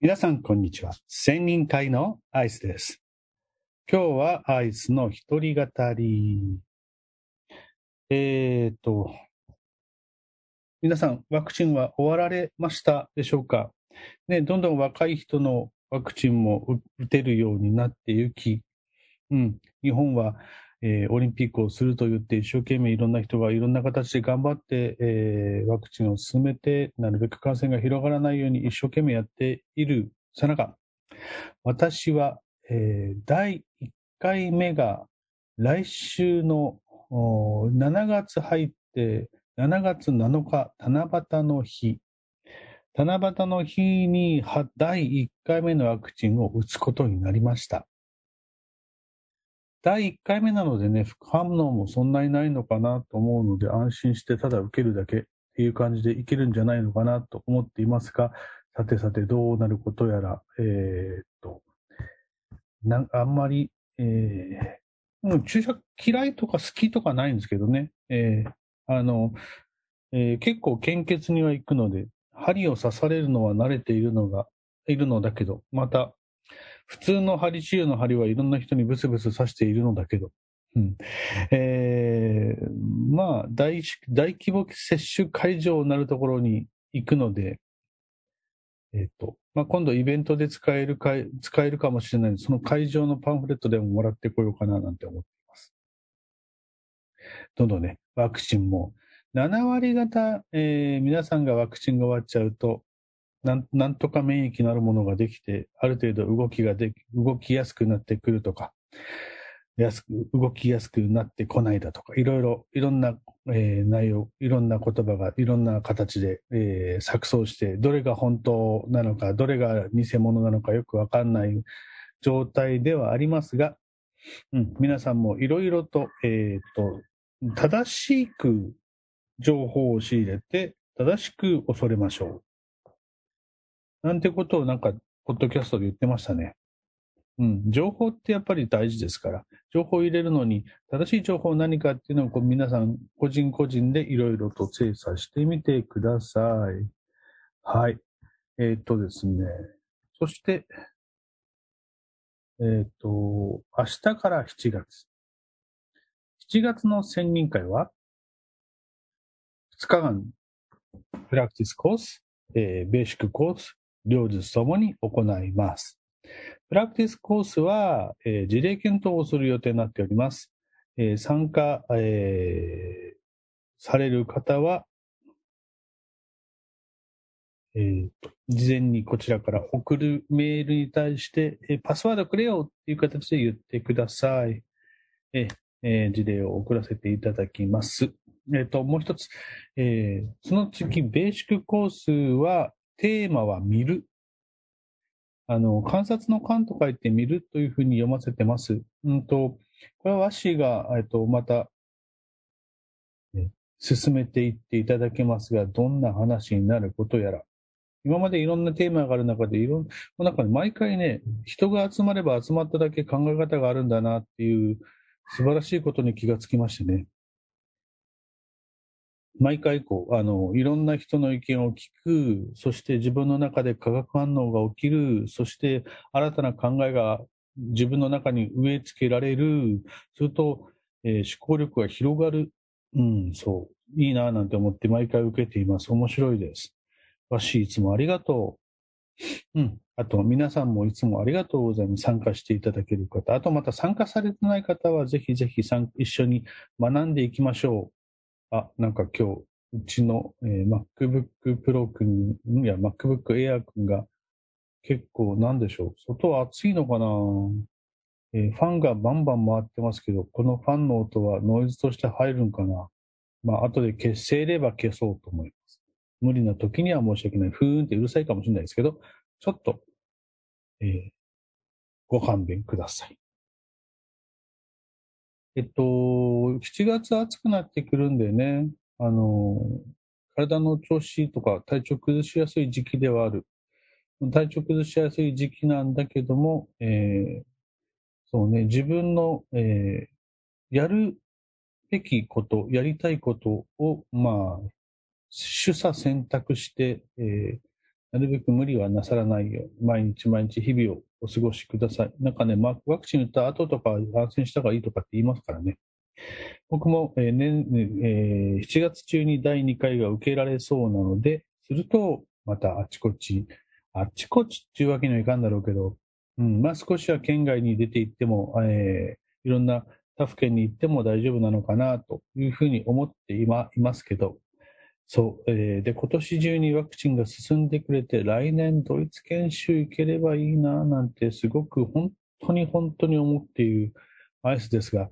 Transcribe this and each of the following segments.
皆さん、こんにちは。千人会のアイスです。今日はアイスの一人語り。えーと、皆さん、ワクチンは終わられましたでしょうか？ね、どんどん若い人のワクチンも打てるようになっていき、うん、日本は、えーオリンピックをすると言って一生懸命いろんな人がいろんな形で頑張って、えーワクチンを進めてなるべく感染が広がらないように一生懸命やっているさなか私は、えー第1回目が来週の7月入って7月7日七夕の日七夕の日に第1回目のワクチンを打つことになりました。第1回目なのでね、副反応もそんなにないのかなと思うので、安心してただ受けるだけっていう感じでいけるんじゃないのかなと思っていますが、さてさてどうなることやら、えーっと、なんあんまり、えー、もう注射嫌いとか好きとかないんですけどね、えーあの、えー結構献血には行くので、針を刺されるのは慣れているのが、いるのだけど、また、普通の針治療の針はいろんな人にブスブス刺しているのだけど、うん。えーまあ大、大規模接種会場になるところに行くので、えっ、と、まあ、今度イベントで使えるか、使えるかもしれないので、その会場のパンフレットでももらってこようかななんて思っています。どんどんね、ワクチンも、7割方、えー皆さんがワクチンが終わっちゃうと、なんとか免疫のあるものができて、ある程度動きができ、動きやすくなってくるとか、やすく、動きやすくなってこないだとか、いろいろ、いろんな、えー内容、いろんな言葉が、いろんな形で、えー錯綜して、どれが本当なのか、どれが偽物なのかよくわかんない状態ではありますが、うん、皆さんもいろいろと、えーっと、正しく情報を仕入れて、正しく恐れましょう。なんてことをなんか、ポッドキャストで言ってましたね。うん、情報ってやっぱり大事ですから、情報を入れるのに、正しい情報何かっていうのをこう皆さん、個人個人でいろいろと精査してみてください。はい。えーっとですね。そして、えーっと、明日から7月。7月の専任会は、2日間、プラクティスコース、えーベーシックコース、両日ともに行います。プラクティスコースは、えー事例検討をする予定になっております。えー参加、えーされる方は、えー事前にこちらから送るメールに対して、えーパスワードくれよっていう形で言ってください。ええー事例を送らせていただきます。えっ、と、もう一つ、えーその次、ベーシックコースは、テーマは見る。あの、観察の観と書いて見るというふうに読ませてます。うんと、これは和紙が、えっと、また、進めていっていただけますが、どんな話になることやら。今までいろんなテーマがある中で、いろんな中で毎回ね、人が集まれば集まっただけ考え方があるんだなっていう素晴らしいことに気がつきましてね。毎回こう、あの、いろんな人の意見を聞く、そして自分の中で化学反応が起きる、そして新たな考えが自分の中に植え付けられる、すると、えー思考力が広がる。うん、そう。いいなぁなんて思って毎回受けています。面白いです。わし、いつもありがとう。うん。あと、皆さんもいつもありがとうございます。参加していただける方。あと、また参加されてない方は、ぜひぜひ一緒に学んでいきましょう。あ、なんか今日、うちの、えー MacBook Pro 君、いや、MacBook Air 君が結構なんでしょう。外は暑いのかな、えーファンがバンバン回ってますけど、このファンの音はノイズとして入るんかな？まあ、後で消せれば消そうと思います。無理な時には申し訳ない。ふーんってうるさいかもしれないですけど、ちょっと、えーご勘弁ください。えっと、7月暑くなってくるんでね、あの、体の調子とか体調崩しやすい時期ではある。体調崩しやすい時期なんだけども、えーそうね、自分の、えーやるべきこと、やりたいことを、まあ、取捨選択して、えーなるべく無理はなさらないよう、毎日毎日日々をお過ごしください。なんかね、ワクチン打った後とか感染した方がいいとかって言いますからね。僕も、えー年えー7月中に第2回が受けられそうなので、すると、またあちこち、あちこちっていうわけにはいかんだろうけど、うん、まあ少しは県外に出て行っても、えーいろんな他府県に行っても大丈夫なのかなというふうに思って今いますけど、そう、えーで、今年中にワクチンが進んでくれて、来年ドイツ研修行ければいいな、なんてすごく本当に本当に思っているアイスですが、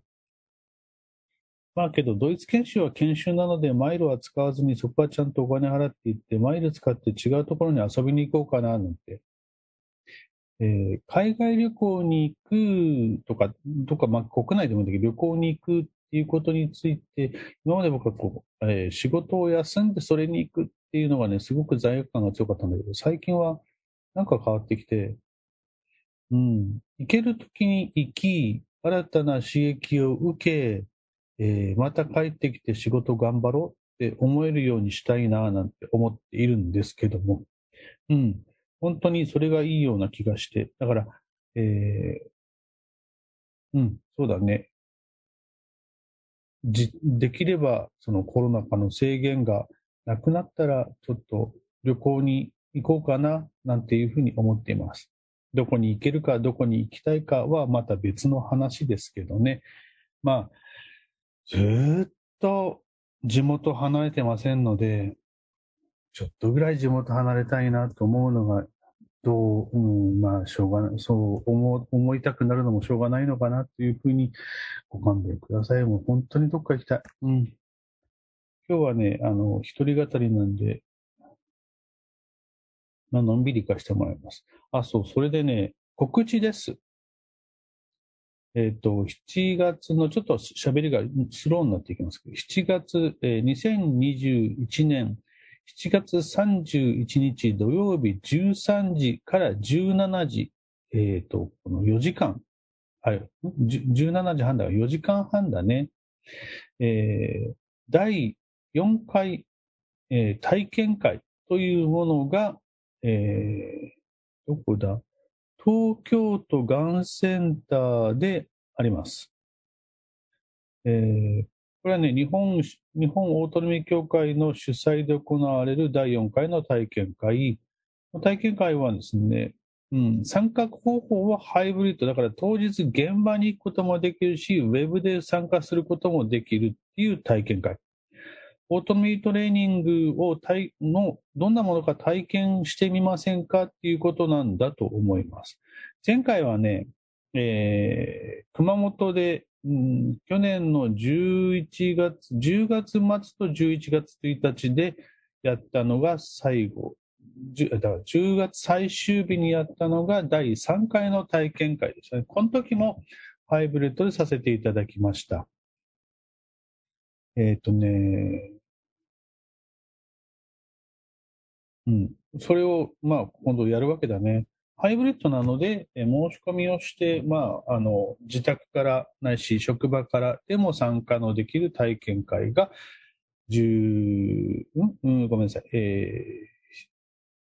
まあけど、ドイツ研修は研修なので、マイルは使わずに、そこはちゃんとお金払っていって、マイル使って違うところに遊びに行こうかな、なんて。えー海外旅行に行くとか、とか、まあ国内でもいいんだけど、旅行に行くっいうことについて、今まで僕はこう、えー仕事を休んでそれに行くっていうのがね、すごく罪悪感が強かったんだけど、最近はなんか変わってきて、うん、行ける時に行き、新たな刺激を受け、えーまた帰ってきて仕事頑張ろうって思えるようにしたいななんて思っているんですけども、うん、本当にそれがいいような気がして、だから、えーうん、そうだね。できれば、そのコロナ禍の制限がなくなったら、ちょっと旅行に行こうかな、なんていうふうに思っています。どこに行けるか、どこに行きたいかはまた別の話ですけどね。まあ、ずっと地元離れてませんので、ちょっとぐらい地元離れたいなと思うのが、どう、うん、まあ、しょうがない、そう思思いたくなるのもしょうがないのかなというふうにご勘弁ください。もう本当にどっか行きたい。うん。今日はね、あの、一人語りなんで、まあのんびり行かしてもらいます。あ、そう、それでね、告知です。えっ、と、7月の、ちょっと喋りがスローになっていきますけど、7月、えー2021年7月31日土曜日13時から17時、えっ、と、この4時間、はい、17時半だから4時間半だね。えー第4回、えー体験会というものが、えーどこだ？東京都がんセンターであります。えーこれはね、日本、日本オートノミー協会の主催で行われる第4回の体験会。体験会はですね、うん、参加方法はハイブリッド。だから当日現場に行くこともできるし、ウェブで参加することもできるっていう体験会。オートミートレーニングを体のどんなものか体験してみませんかっていうことなんだと思います。前回はね、えー熊本で、うん去年の11月、10月末と11月1日でやったのが最後。だから10月最終日にやったのが第3回の体験会でしたね。この時もハイブリッドでさせていただきました。えっ、とね、うん。それを、まあ、今度やるわけだね。ハイブリッドなので、申し込みをして、まあ、あの、自宅からないし、職場からでも参加のできる体験会が、10、うん、ごめんなさい。えー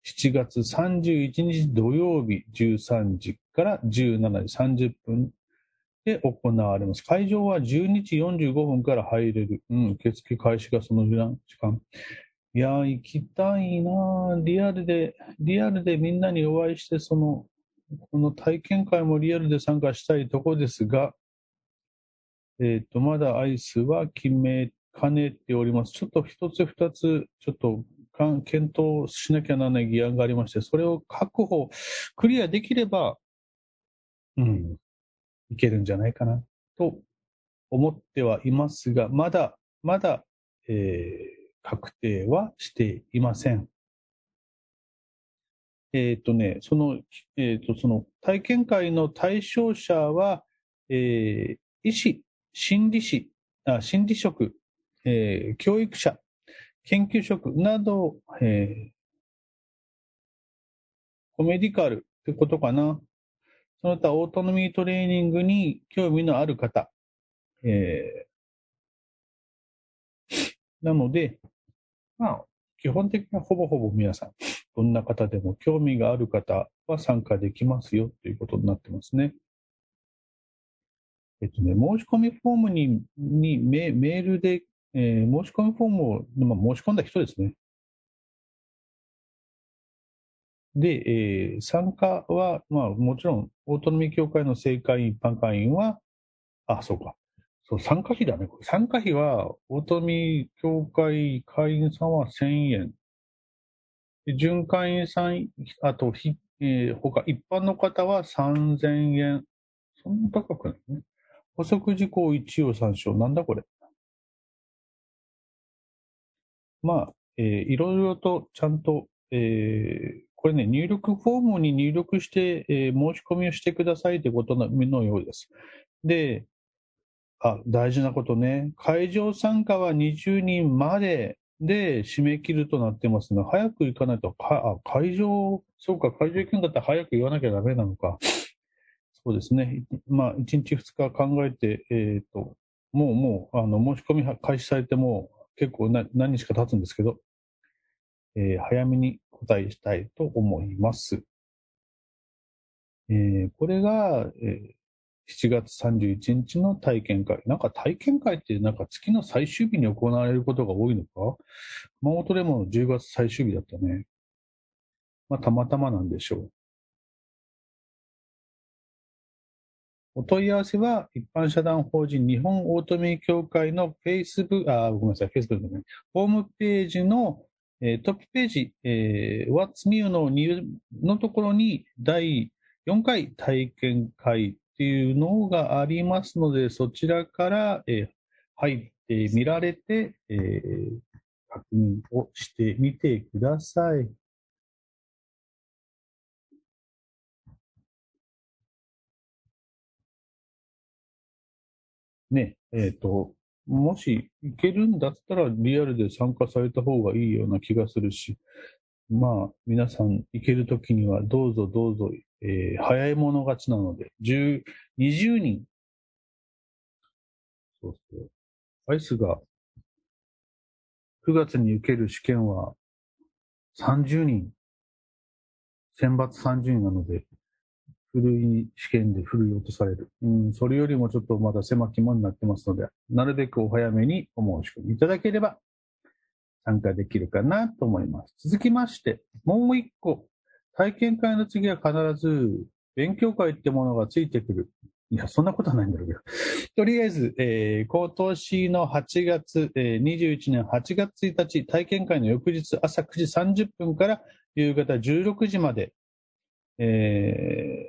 7月31日土曜日13時から17時30分で行われます。会場は12時45分から入れる。うん、受付開始がその時間。いやー、行きたいなーリアルで、リアルでみんなにお会いして、その、この体験会もリアルで参加したいとこですが、えっ、と、まだアイスは決めかねております。ちょっと一つ二つ、ちょっとかん検討しなきゃならない議案がありまして、それを確保、クリアできれば、うん、いけるんじゃないかな、と思ってはいますが、まだ、まだ、えー確定はしていません。えっ、とね、その、えっ、と、その体験会の対象者は、えー医師、心理師、あ心理職、えー教育者、研究職など、えーコメディカルってことかな。その他オートノミートレーニングに興味のある方、えーなので、まあ、基本的にはほぼほぼ皆さん。どんな方でも興味がある方は参加できますよということになってますね。えっとね、申し込みフォームににメメールで、えー、申し込みフォームを、まあ、申し込んだ人ですね。で、えー、参加は、まあ、もちろん、オートノミー協会の正会員、一般会員は、あ、そうか。そう、参加費だね。参加費は、オートノミー協会会員さんは1000円。準会員さん、あと、ひえー、他、一般の方は3000円。そんな高くないね。補足事項一応参照。なんだこれ。まあ、えー、いろいろとちゃんと、えー、これね、入力フォームに入力して、えー、申し込みをしてくださいということのようです。で、あ、大事なことね。会場参加は20人までで締め切るとなってますので、早く行かないと、かあ会場、そうか、会場行くんだったら早く言わなきゃダメなのか。そうですね。まあ、1日2日考えて、えっ、ー、と、もうもう、あの、申し込み開始されても結構な何日か経つんですけど、えー、早めに答えしたいと思います。えー、これが、え7月31日の体験会。なんか体験会ってなんか月の最終日に行われることが多いのか？熊本でも10月最終日だったね。まあ、たまたまなんでしょう。お問い合わせは、一般社団法人日本オートメイ協会のフェイスブック、あ、ごめんなさい、フェイスブックね、ホームページの、えー、トップページ、えー、What's New ののところに第4回体験会っていうのがありますので、そちらから、えー、入ってみられて、えー、確認をしてみてください。ね、えっ、ー、と、もし行けるんだったらリアルで参加された方がいいような気がするし、まあ、皆さん行けるときにはどうぞどうぞ、えー、早い者勝ちなので、10、20人。そうそう。アイスが9月に受ける試験は30人。選抜30人なので、古い試験で古い落とされる。うん、それよりもちょっとまだ狭き門になってますので、なるべくお早めにお申し込みいただければ参加できるかなと思います。続きまして、もう一個、体験会の次は必ず勉強会ってものがついてくる。いや、そんなことはないんだろうけど。とりあえず、えー、今年の8月、えー、21年8月1日、体験会の翌日朝9時30分から夕方16時まで、え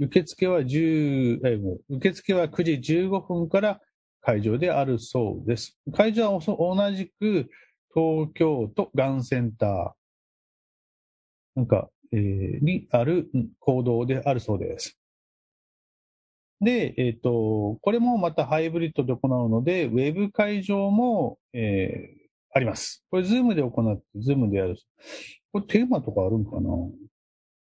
ー、受付は10、え受付は9時15分から会場であるそうです。会場は同じく東京都がんセンターなんか、えー、にある行動であるそうです。で、えっ、ー、と、これもまたハイブリッドで行うので、ウェブ会場も、えー、あります。これ、ズームで行って、ズームでやる。これ、テーマとかあるんかな？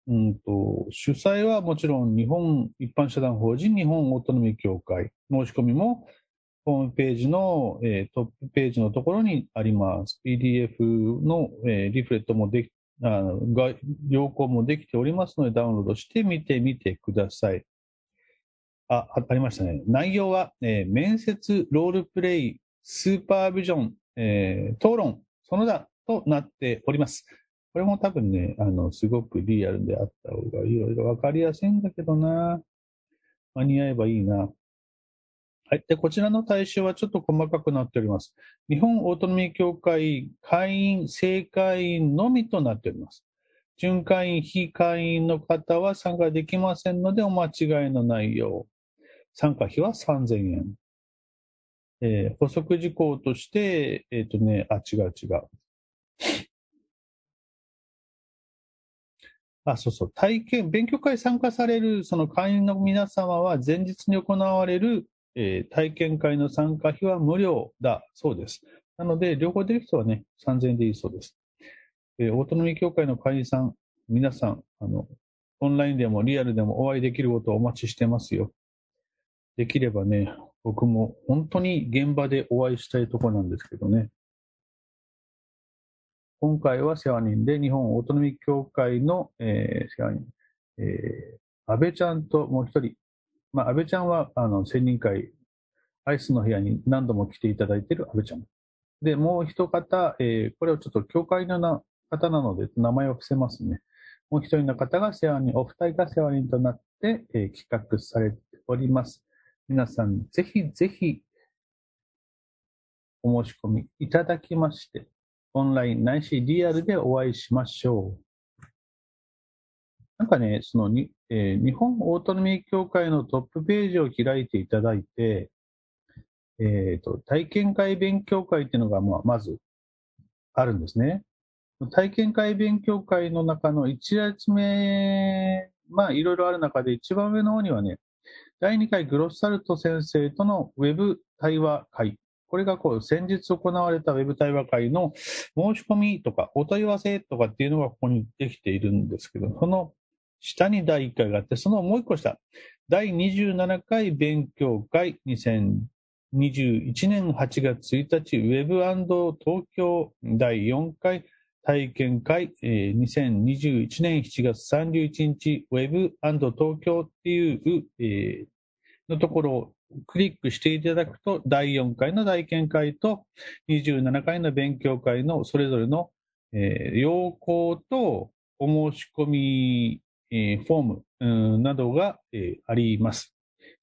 うんと、主催はもちろん日本一般社団法人日本オートノミ協会。申し込みもホームページの、えー、トップページのところにあります。PDF の、えー、リフレットもでき、あの、が、要項もできておりますのでダウンロードして見てみてください。あ、ありましたね。内容は、えー、面接、ロールプレイ、スーパービジョン、えー、討論、その他となっております。これも多分ね、あの、すごくリアルであった方がいろいろわかりやすいんだけどな。間に合えばいいな。はい。で、こちらの対象はちょっと細かくなっております。日本オートミー協会会員、正会員のみとなっております。準会員、非会員の方は参加できませんのでお間違いのないよう。参加費は3000円。えー、補足事項として、えっ、ー、とね、あ、違う違う。あ、そうそう。体験、勉強会参加される、その会員の皆様は前日に行われる、えー、体験会の参加費は無料だそうです。なので、両方出る人はね、3000円でいいそうです。えー、オートノミー協会の会員さん、皆さん、あの、オンラインでもリアルでもお会いできることをお待ちしてますよ。できればね、僕も本当に現場でお会いしたいところなんですけどね。今回は世話人で日本オートノミー協会の、えー、世話人、えー、安倍ちゃんともう一人、まあ、安倍ちゃんはあの専任会、アイスの部屋に何度も来ていただいている安倍ちゃん。で、もう一方、えー、これはちょっと協会のな方なので名前を伏せますね。もう一人の方が世話人、お二人が世話人となって、えー、企画されております。皆さん、ぜひぜひ、お申し込みいただきまして、オンラインないしリアルでお会いしましょう。なんかね、そのに、えー、日本オートノミー協会のトップページを開いていただいて、え、ー、と、体験会勉強会っていうのが、まあ、まずあるんですね。体験会勉強会の中の1列目、まあ、いろいろある中で一番上の方にはね、第2回グロッサルト先生とのウェブ対話会。これがこう、先日行われたウェブ対話会の申し込みとかお問い合わせとかっていうのがここにできているんですけど、その下に第1回があって、そのもう一個下、第27回勉強会。2021年8月1日、ウェブ東京第4回。体験会、えー、2021年7月31日、ウェブ東京っていう、えー、のところをクリックしていただくと、第4回の体験会と27回の勉強会のそれぞれの、えー、要項とお申し込み、えー、フォーム、うん、などが、えー、あります。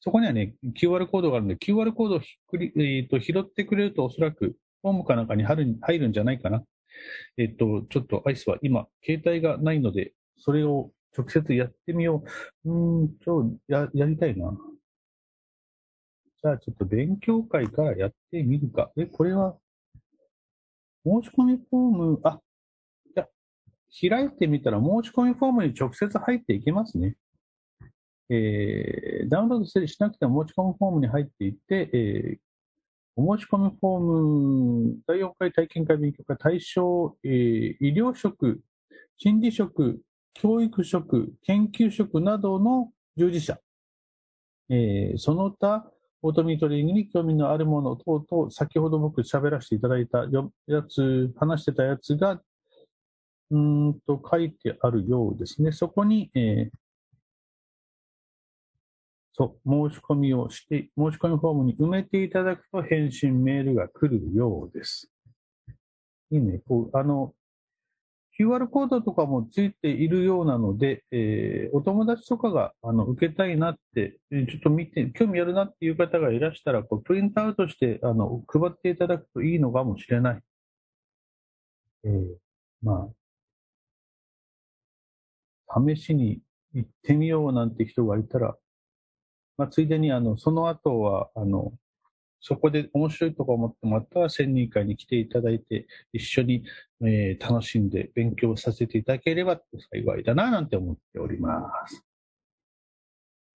そこにはね、QR コードがあるので、QR コードをひっくり、えーと、拾ってくれるとおそらくフォームかなんかに入る入るんじゃないかな。えっと、ちょっとアイスは今、携帯がないので、それを直接やってみよう。うん、ちょ、や、やりたいな。じゃあちょっと勉強会からやってみるか。え、これは、申し込みフォーム、あ、開いてみたら申し込みフォームに直接入っていけますね。えー、ダウンロードしなくても申し込みフォームに入っていって、えー、お申し込みフォーム、第4回体験会勉強会対象、えー、医療職、心理職、教育職、研究職などの従事者、えー、その他、オートミートリングに興味のあるもの等々、先ほど僕喋らせていただいたやつ、話してたやつが、うんと書いてあるようですね。そこに、えー、そう、申し込みをして、申し込みフォームに埋めていただくと返信メールが来るようです。いいね。こう、あの、QR コードとかもついているようなので、えー、お友達とかがあの受けたいなって、ちょっと見て、興味あるなっていう方がいらしたら、こうプリントアウトしてあの配っていただくといいのかもしれない。えー、まあ、試しに行ってみようなんて人がいたら、まあ、ついでに、あの、その後は、あの、そこで面白いとか思ってもらったら、専任会に来ていただいて、一緒に、えー、楽しんで勉強させていただければ幸いだな、なんて思っております。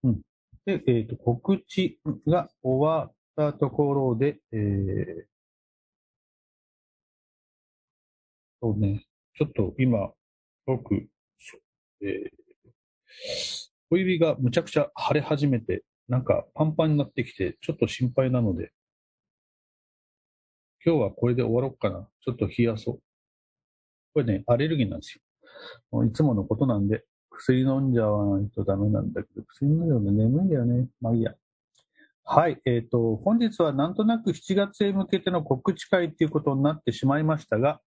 うん。で、えっ、ー、と、告知が終わったところで、えー、そうね、ちょっと今、僕、えー、小指がむちゃくちゃ腫れ始めて、なんかパンパンになってきて、ちょっと心配なので、今日はこれで終わろうかな。ちょっと冷やそう。これね、アレルギーなんですよ。いつものことなんで、薬飲んじゃわないとダメなんだけど、薬飲んじゃうと眠いんだよね。まあいいや。はい。えっ、ー、と、本日はなんとなく7月へ向けての告知会っていうことになってしまいましたが、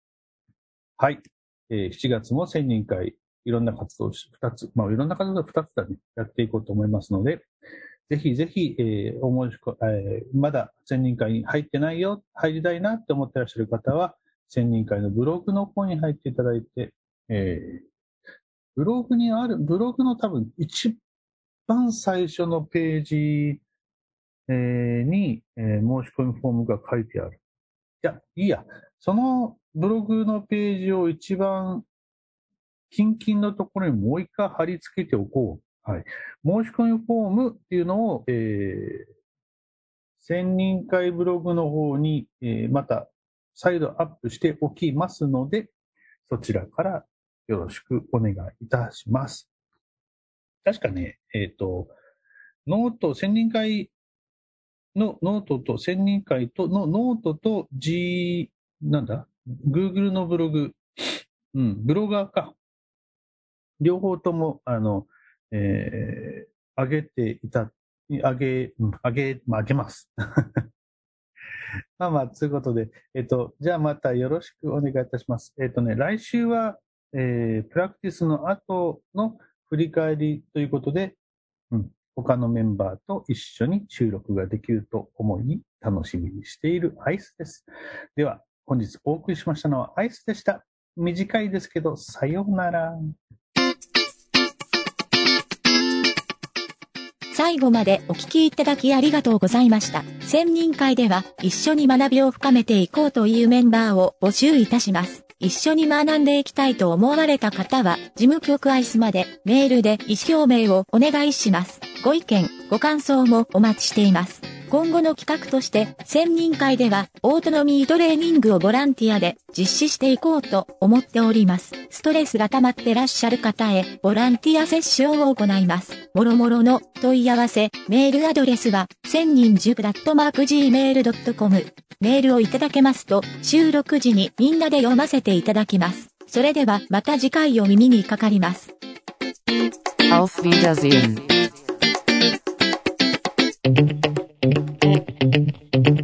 はい。えー、7月も1000人会いろんな活動を2つ、まあ、いろんな活動を2つだね、やっていこうと思いますので、ぜひぜひ、えー、お申し込えー、まだ専任会に入ってないよ、入りたいなって思ってらっしゃる方は、専任会のブログの方に入っていただいて、えー、ブログにある、ブログの多分一番最初のページ、えー、に、えー、申し込みフォームが書いてある。いや、いいや。そのブログのページを一番キンキンのところにもう一回貼り付けておこう。はい。申し込みフォームっていうのを、えー、せんにん会ブログの方に、えー、また再度アップしておきますので、そちらからよろしくお願いいたします。確かね、えっ、ー、と、ノート、せんにん会のノートと、せんにん会とのノートと G、なんだ ?Google のブログうん、ブロガーか。両方とも、あの、えー、上げていた、上げ、上げ、まあ、上げます。まあまあ、ということで、えっと、じゃあまたよろしくお願いいたします。えっとね、来週は、えー、プラクティスの後の振り返りということで、うん、他のメンバーと一緒に収録ができると思い、楽しみにしているアイスです。では、本日お送りしましたのはアイスでした。短いですけど、さようなら。最後までお聞きいただきありがとうございました。専任会では一緒に学びを深めていこうというメンバーを募集いたします。一緒に学んでいきたいと思われた方は、事務局アイスまでメールで意思表明をお願いします。ご意見、ご感想もお待ちしています。今後の企画として、専任会では、オートノミートレーニングをボランティアで実施していこうと思っております。ストレスが溜まってらっしゃる方へ、ボランティアセッションを行います。もろもろの問い合わせ、メールアドレスは、千人塾ダットマーク gmail.com。メールをいただけますと、収録時にみんなで読ませていただきます。それではまた次回お耳にかかります。Auf Wiedersehen. Thank you.